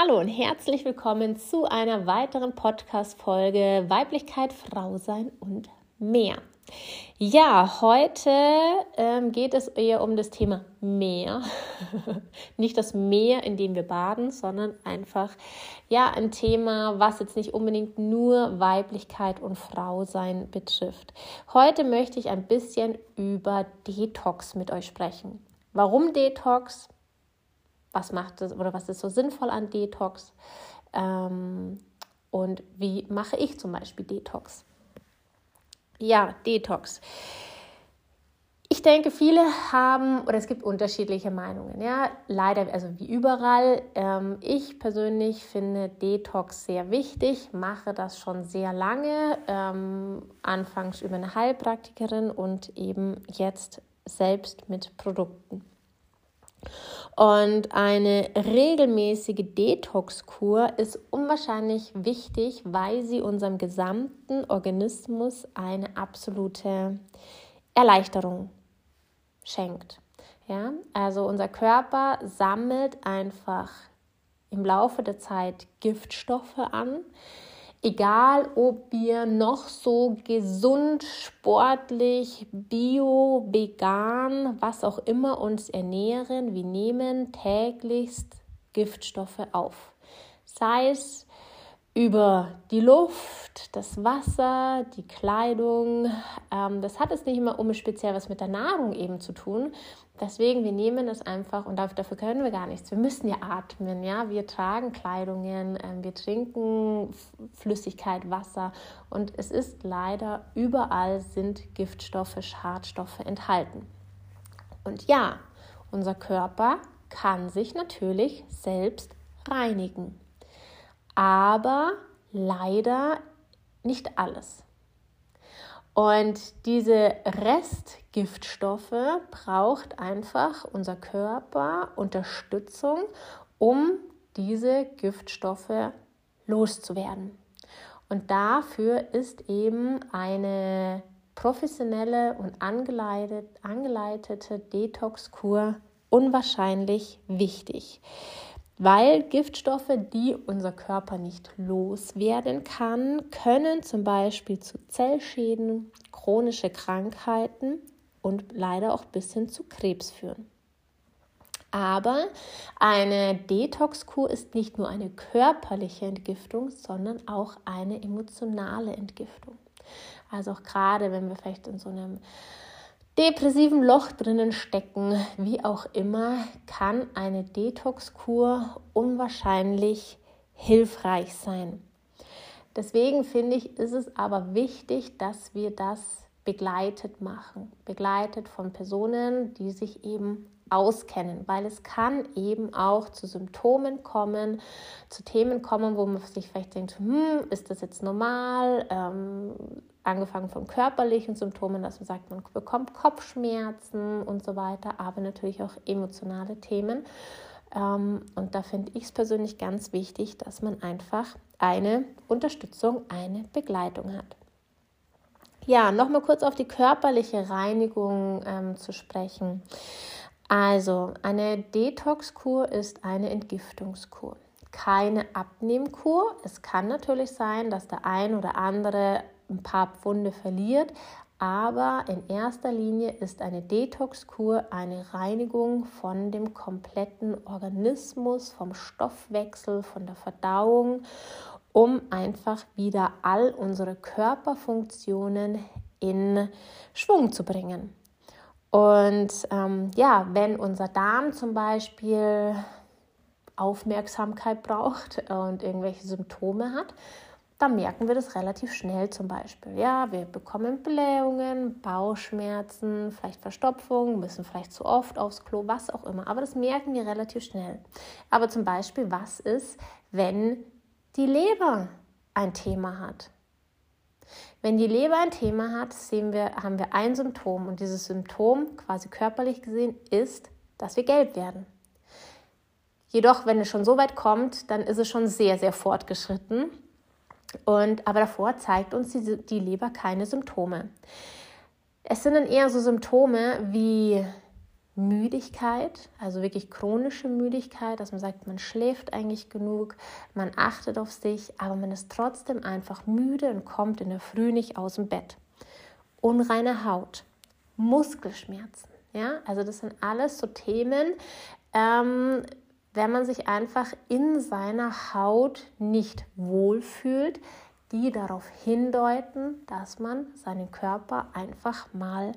Hallo und herzlich willkommen zu einer weiteren Podcast-Folge Weiblichkeit, Frau sein und mehr. Ja, heute ähm, geht es eher um das Thema Meer. nicht das Meer, in dem wir baden, sondern einfach ja ein Thema, was jetzt nicht unbedingt nur Weiblichkeit und Frau sein betrifft. Heute möchte ich ein bisschen über Detox mit euch sprechen. Warum Detox? Was macht es oder was ist so sinnvoll an Detox ähm, und wie mache ich zum Beispiel Detox. Ja, Detox. Ich denke, viele haben, oder es gibt unterschiedliche Meinungen, ja, leider, also wie überall. Ähm, ich persönlich finde Detox sehr wichtig, mache das schon sehr lange, ähm, anfangs über eine Heilpraktikerin und eben jetzt selbst mit Produkten. Und eine regelmäßige Detox-Kur ist unwahrscheinlich wichtig, weil sie unserem gesamten Organismus eine absolute Erleichterung schenkt. Ja, also unser Körper sammelt einfach im Laufe der Zeit Giftstoffe an, Egal, ob wir noch so gesund, sportlich, bio, vegan, was auch immer uns ernähren, wir nehmen täglichst Giftstoffe auf. Sei es über die Luft, das Wasser, die Kleidung. Ähm, das hat es nicht immer um speziell was mit der Nahrung eben zu tun. Deswegen, wir nehmen es einfach und dafür können wir gar nichts. Wir müssen ja atmen, ja. Wir tragen Kleidungen, ähm, wir trinken Flüssigkeit, Wasser und es ist leider überall sind Giftstoffe, Schadstoffe enthalten. Und ja, unser Körper kann sich natürlich selbst reinigen aber leider nicht alles. Und diese Restgiftstoffe braucht einfach unser Körper Unterstützung, um diese Giftstoffe loszuwerden. Und dafür ist eben eine professionelle und angeleitete Detox-Kur unwahrscheinlich wichtig weil Giftstoffe, die unser Körper nicht loswerden kann, können zum Beispiel zu Zellschäden, chronische Krankheiten und leider auch bis hin zu Krebs führen. Aber eine Detox-Kur ist nicht nur eine körperliche Entgiftung, sondern auch eine emotionale Entgiftung. Also auch gerade, wenn wir vielleicht in so einem depressiven Loch drinnen stecken, wie auch immer, kann eine Detox-Kur unwahrscheinlich hilfreich sein. Deswegen finde ich, ist es aber wichtig, dass wir das begleitet machen, begleitet von Personen, die sich eben auskennen, weil es kann eben auch zu Symptomen kommen, zu Themen kommen, wo man sich vielleicht denkt, hm, ist das jetzt normal? Ähm, angefangen von körperlichen Symptomen, dass man sagt, man bekommt Kopfschmerzen und so weiter, aber natürlich auch emotionale Themen. Ähm, und da finde ich es persönlich ganz wichtig, dass man einfach eine Unterstützung, eine Begleitung hat. Ja, nochmal kurz auf die körperliche Reinigung ähm, zu sprechen. Also, eine Detox-Kur ist eine Entgiftungskur. Keine Abnehmkur. Es kann natürlich sein, dass der ein oder andere ein paar Pfunde verliert, aber in erster Linie ist eine Detox-Kur eine Reinigung von dem kompletten Organismus, vom Stoffwechsel, von der Verdauung, um einfach wieder all unsere Körperfunktionen in Schwung zu bringen. Und ähm, ja, wenn unser Darm zum Beispiel Aufmerksamkeit braucht und irgendwelche Symptome hat, dann merken wir das relativ schnell zum Beispiel. Ja, wir bekommen Blähungen, Bauchschmerzen, vielleicht Verstopfung, müssen vielleicht zu oft aufs Klo, was auch immer. Aber das merken wir relativ schnell. Aber zum Beispiel, was ist, wenn die Leber ein Thema hat? Wenn die Leber ein Thema hat, sehen wir, haben wir ein Symptom und dieses Symptom, quasi körperlich gesehen, ist, dass wir gelb werden. Jedoch, wenn es schon so weit kommt, dann ist es schon sehr, sehr fortgeschritten. Und, aber davor zeigt uns die, die Leber keine Symptome. Es sind dann eher so Symptome wie Müdigkeit, also wirklich chronische Müdigkeit, dass man sagt, man schläft eigentlich genug, man achtet auf sich, aber man ist trotzdem einfach müde und kommt in der Früh nicht aus dem Bett. Unreine Haut, Muskelschmerzen, ja, also das sind alles so Themen, ähm, wenn man sich einfach in seiner Haut nicht wohlfühlt, die darauf hindeuten, dass man seinen Körper einfach mal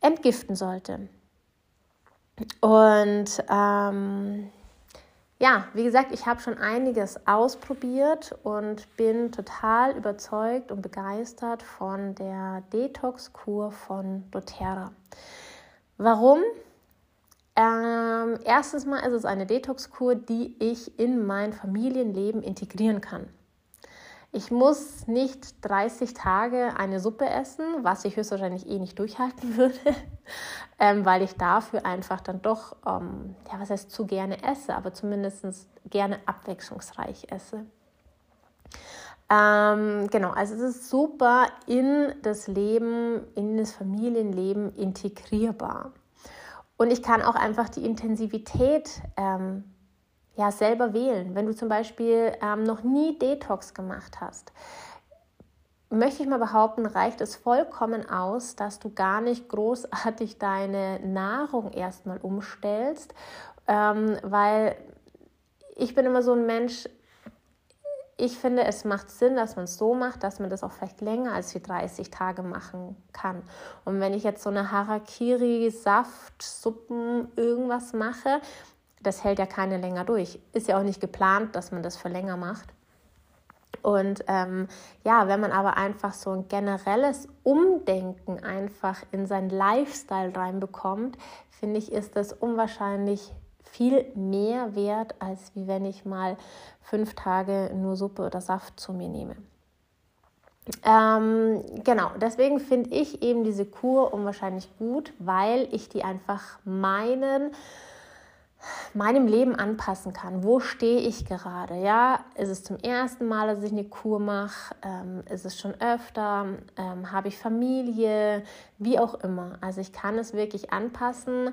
entgiften sollte. Und ähm, ja, wie gesagt, ich habe schon einiges ausprobiert und bin total überzeugt und begeistert von der Detox-Kur von doTERRA. Warum? Ähm, erstens mal ist es eine Detox-Kur, die ich in mein Familienleben integrieren kann. Ich muss nicht 30 Tage eine Suppe essen, was ich höchstwahrscheinlich eh nicht durchhalten würde, ähm, weil ich dafür einfach dann doch, ähm, ja, was heißt zu gerne esse, aber zumindest gerne abwechslungsreich esse. Ähm, genau, also es ist super in das Leben, in das Familienleben integrierbar. Und ich kann auch einfach die Intensivität ähm, ja, selber wählen. Wenn du zum Beispiel ähm, noch nie Detox gemacht hast, möchte ich mal behaupten, reicht es vollkommen aus, dass du gar nicht großartig deine Nahrung erstmal umstellst, ähm, weil ich bin immer so ein Mensch, ich finde, es macht Sinn, dass man es so macht, dass man das auch vielleicht länger als wie 30 Tage machen kann. Und wenn ich jetzt so eine Harakiri, Saft, Suppen, irgendwas mache, das hält ja keine länger durch. Ist ja auch nicht geplant, dass man das für länger macht. Und ähm, ja, wenn man aber einfach so ein generelles Umdenken einfach in seinen Lifestyle reinbekommt, finde ich, ist das unwahrscheinlich viel mehr wert, als wie wenn ich mal fünf Tage nur Suppe oder Saft zu mir nehme. Ähm, genau, deswegen finde ich eben diese Kur unwahrscheinlich gut, weil ich die einfach meinen meinem Leben anpassen kann. Wo stehe ich gerade? Ja, ist es zum ersten Mal, dass ich eine Kur mache? Ähm, ist es schon öfter? Ähm, Habe ich Familie? Wie auch immer. Also ich kann es wirklich anpassen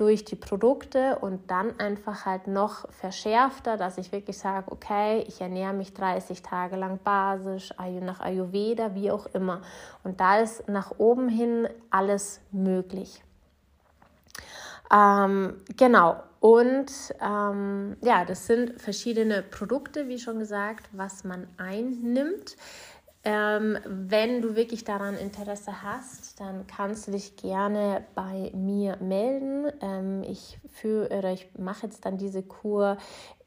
durch die Produkte und dann einfach halt noch verschärfter, dass ich wirklich sage, okay, ich ernähre mich 30 Tage lang basisch, nach Ayurveda, wie auch immer. Und da ist nach oben hin alles möglich. Ähm, genau, und ähm, ja, das sind verschiedene Produkte, wie schon gesagt, was man einnimmt. Ähm, wenn du wirklich daran Interesse hast, dann kannst du dich gerne bei mir melden. Ähm, ich ich mache jetzt dann diese Kur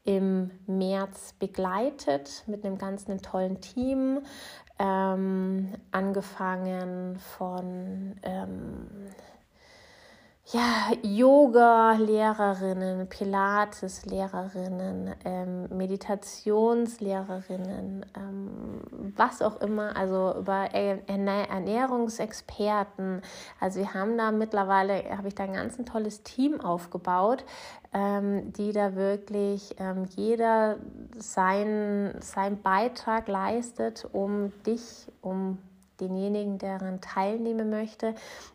im März begleitet mit einem ganzen tollen Team, ähm, angefangen von ähm, ja, Yoga-Lehrerinnen, Pilates-Lehrerinnen, ähm, Meditationslehrerinnen, ähm, was auch immer, also über Ernährungsexperten. Also wir haben da mittlerweile, habe ich da ein ganz ein tolles Team aufgebaut, ähm, die da wirklich ähm, jeder seinen sein Beitrag leistet, um dich, um denjenigen, der daran teilnehmen möchte,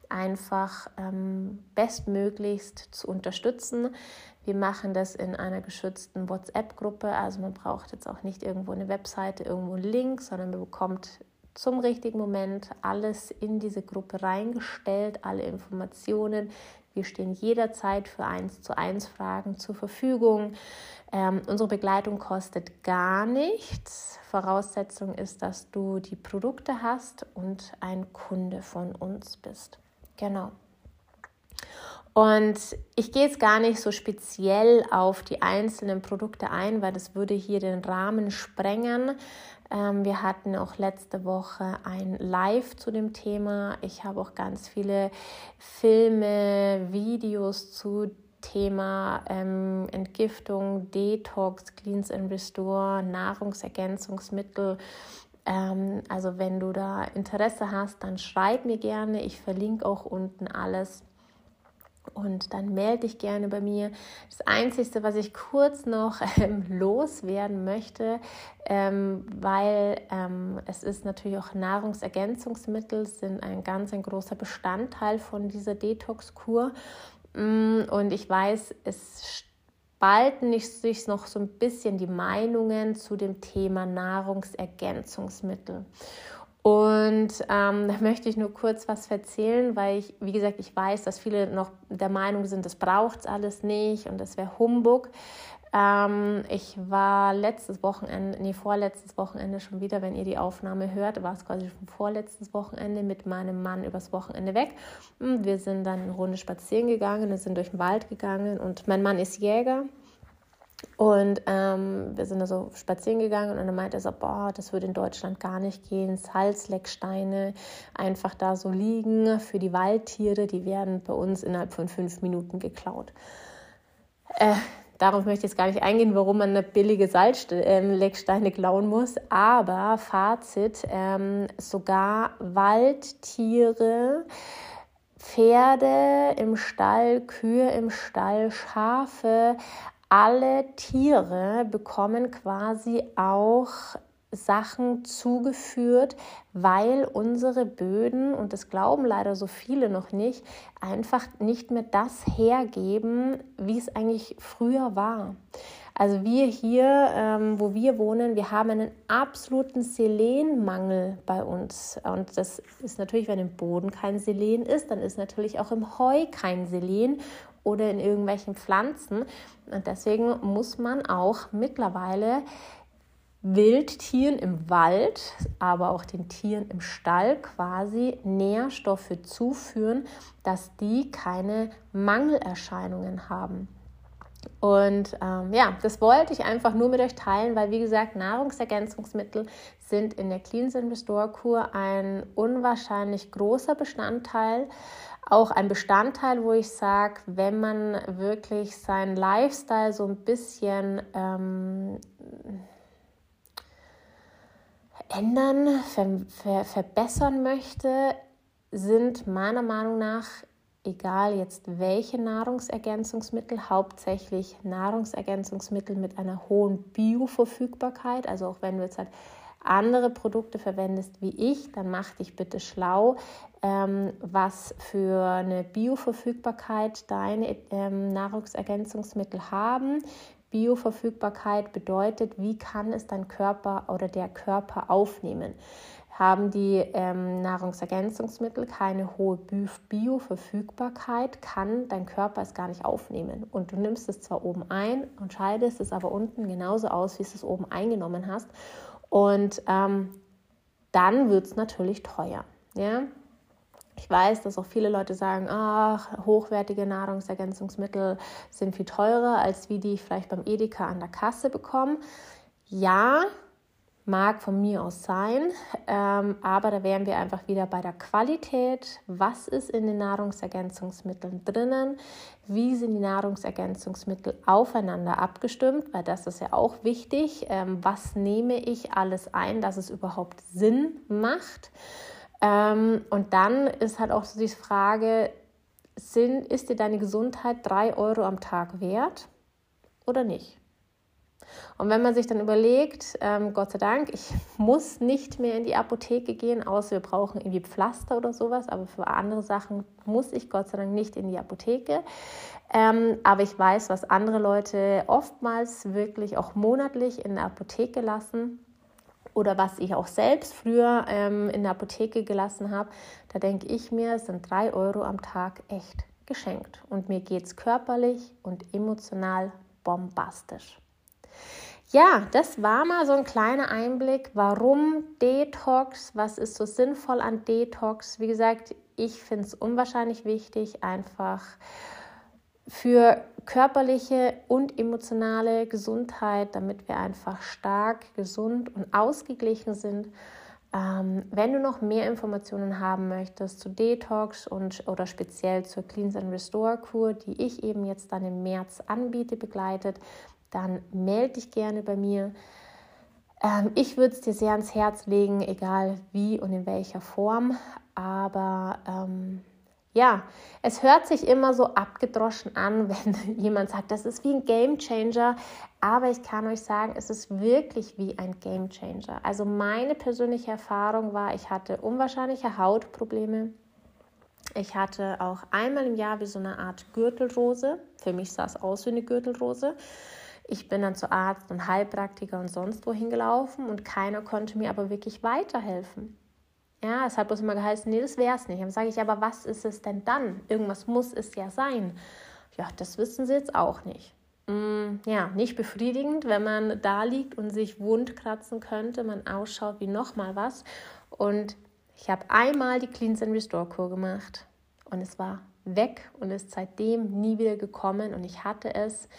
einfach ähm, bestmöglichst zu unterstützen. Wir machen das in einer geschützten WhatsApp-Gruppe, also man braucht jetzt auch nicht irgendwo eine Webseite, irgendwo einen Link, sondern man bekommt zum richtigen Moment alles in diese Gruppe reingestellt, alle Informationen. Wir stehen jederzeit für eins zu eins Fragen zur Verfügung. Ähm, unsere Begleitung kostet gar nichts. Voraussetzung ist, dass du die Produkte hast und ein Kunde von uns bist. Genau. Und ich gehe jetzt gar nicht so speziell auf die einzelnen Produkte ein, weil das würde hier den Rahmen sprengen. Ähm, wir hatten auch letzte Woche ein Live zu dem Thema. Ich habe auch ganz viele Filme, Videos zu Thema ähm, Entgiftung, Detox, Cleans and Restore, Nahrungsergänzungsmittel. Ähm, also wenn du da Interesse hast, dann schreib mir gerne. Ich verlinke auch unten alles. Und dann melde dich gerne bei mir. Das Einzige, was ich kurz noch ähm, loswerden möchte, ähm, weil ähm, es ist natürlich auch Nahrungsergänzungsmittel, sind ein ganz ein großer Bestandteil von dieser Detox-Kur. Mm, und ich weiß, es spalten sich noch so ein bisschen die Meinungen zu dem Thema Nahrungsergänzungsmittel. Und ähm, da möchte ich nur kurz was erzählen, weil ich, wie gesagt, ich weiß, dass viele noch der Meinung sind, das braucht es alles nicht und das wäre Humbug. Ähm, ich war letztes Wochenende, nee, vorletztes Wochenende schon wieder, wenn ihr die Aufnahme hört, war es quasi schon vorletztes Wochenende mit meinem Mann übers Wochenende weg. Und wir sind dann eine Runde spazieren gegangen, wir sind durch den Wald gegangen und mein Mann ist Jäger. Und ähm, wir sind da so spazieren gegangen und dann meinte er so, boah, das würde in Deutschland gar nicht gehen. Salzlecksteine einfach da so liegen für die Waldtiere, die werden bei uns innerhalb von fünf Minuten geklaut. Äh, Darauf möchte ich jetzt gar nicht eingehen, warum man eine billige Salzlecksteine klauen muss. Aber Fazit, ähm, sogar Waldtiere, Pferde im Stall, Kühe im Stall, Schafe, alle Tiere bekommen quasi auch Sachen zugeführt, weil unsere Böden, und das glauben leider so viele noch nicht, einfach nicht mehr das hergeben, wie es eigentlich früher war. Also wir hier, ähm, wo wir wohnen, wir haben einen absoluten Selenmangel bei uns. Und das ist natürlich, wenn im Boden kein Selen ist, dann ist natürlich auch im Heu kein Selen oder in irgendwelchen Pflanzen. Und deswegen muss man auch mittlerweile Wildtieren im Wald, aber auch den Tieren im Stall quasi Nährstoffe zuführen, dass die keine Mangelerscheinungen haben. Und ähm, ja, das wollte ich einfach nur mit euch teilen, weil wie gesagt, Nahrungsergänzungsmittel sind in der Clean Skin Restore Kur ein unwahrscheinlich großer Bestandteil. Auch ein Bestandteil, wo ich sage, wenn man wirklich seinen Lifestyle so ein bisschen ähm, ändern, ver ver verbessern möchte, sind meiner Meinung nach, egal jetzt welche Nahrungsergänzungsmittel, hauptsächlich Nahrungsergänzungsmittel mit einer hohen Bioverfügbarkeit. Also auch wenn du jetzt halt andere Produkte verwendest wie ich, dann mach dich bitte schlau, ähm, was für eine Bioverfügbarkeit deine ähm, Nahrungsergänzungsmittel haben, Bioverfügbarkeit bedeutet, wie kann es dein Körper oder der Körper aufnehmen. Haben die ähm, Nahrungsergänzungsmittel keine hohe Bioverfügbarkeit, kann dein Körper es gar nicht aufnehmen. Und du nimmst es zwar oben ein und scheidest es aber unten genauso aus, wie es es oben eingenommen hast. Und ähm, dann wird es natürlich teuer. Ja? Ich weiß, dass auch viele Leute sagen, ach, hochwertige Nahrungsergänzungsmittel sind viel teurer, als wie die ich vielleicht beim Edeka an der Kasse bekomme. Ja, mag von mir aus sein, ähm, aber da wären wir einfach wieder bei der Qualität. Was ist in den Nahrungsergänzungsmitteln drinnen? Wie sind die Nahrungsergänzungsmittel aufeinander abgestimmt? Weil das ist ja auch wichtig. Ähm, was nehme ich alles ein, dass es überhaupt Sinn macht? Ähm, und dann ist halt auch so die Frage, sind, ist dir deine Gesundheit drei Euro am Tag wert oder nicht? Und wenn man sich dann überlegt, ähm, Gott sei Dank, ich muss nicht mehr in die Apotheke gehen, außer wir brauchen irgendwie Pflaster oder sowas, aber für andere Sachen muss ich Gott sei Dank nicht in die Apotheke. Ähm, aber ich weiß, was andere Leute oftmals wirklich auch monatlich in der Apotheke lassen oder was ich auch selbst früher ähm, in der Apotheke gelassen habe, da denke ich mir, sind drei Euro am Tag echt geschenkt. Und mir geht es körperlich und emotional bombastisch. Ja, das war mal so ein kleiner Einblick, warum Detox, was ist so sinnvoll an Detox. Wie gesagt, ich finde es unwahrscheinlich wichtig, einfach für körperliche und emotionale Gesundheit, damit wir einfach stark, gesund und ausgeglichen sind. Ähm, wenn du noch mehr Informationen haben möchtest zu Detox und oder speziell zur Cleanse and Restore Kur, die ich eben jetzt dann im März anbiete, begleitet, dann melde dich gerne bei mir. Ähm, ich würde es dir sehr ans Herz legen, egal wie und in welcher Form. Aber ähm, ja, es hört sich immer so abgedroschen an, wenn jemand sagt, das ist wie ein Game Changer. Aber ich kann euch sagen, es ist wirklich wie ein Game Changer. Also meine persönliche Erfahrung war, ich hatte unwahrscheinliche Hautprobleme. Ich hatte auch einmal im Jahr wie so eine Art Gürtelrose. Für mich sah es aus wie eine Gürtelrose. Ich bin dann zu Arzt und Heilpraktiker und sonst wohin gelaufen und keiner konnte mir aber wirklich weiterhelfen. Ja, es hat bloß immer geheißen, nee, das wäre es nicht. Dann sage ich, aber was ist es denn dann? Irgendwas muss es ja sein. Ja, das wissen sie jetzt auch nicht. Mm, ja, nicht befriedigend, wenn man da liegt und sich wund kratzen könnte, man ausschaut wie nochmal was. Und ich habe einmal die Cleanse and Restore Kur gemacht und es war weg und ist seitdem nie wieder gekommen und ich hatte es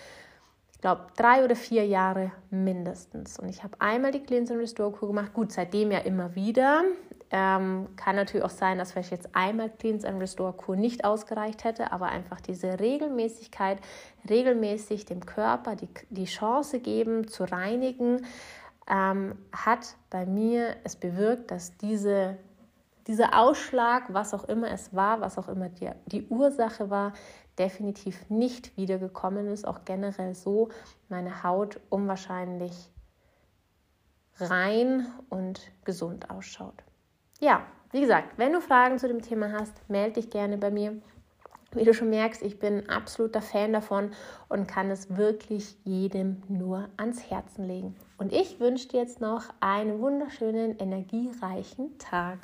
glaube, drei oder vier Jahre mindestens. Und ich habe einmal die Cleanse and Restore Kur gemacht. Gut, seitdem ja immer wieder. Ähm, kann natürlich auch sein, dass vielleicht jetzt einmal Cleanse and Restore Kur nicht ausgereicht hätte, aber einfach diese Regelmäßigkeit, regelmäßig dem Körper die, die Chance geben, zu reinigen, ähm, hat bei mir es bewirkt, dass diese dieser Ausschlag, was auch immer es war, was auch immer die, die Ursache war, definitiv nicht wiedergekommen ist. Auch generell so meine Haut unwahrscheinlich rein und gesund ausschaut. Ja, wie gesagt, wenn du Fragen zu dem Thema hast, melde dich gerne bei mir. Wie du schon merkst, ich bin absoluter Fan davon und kann es wirklich jedem nur ans Herzen legen. Und ich wünsche dir jetzt noch einen wunderschönen, energiereichen Tag.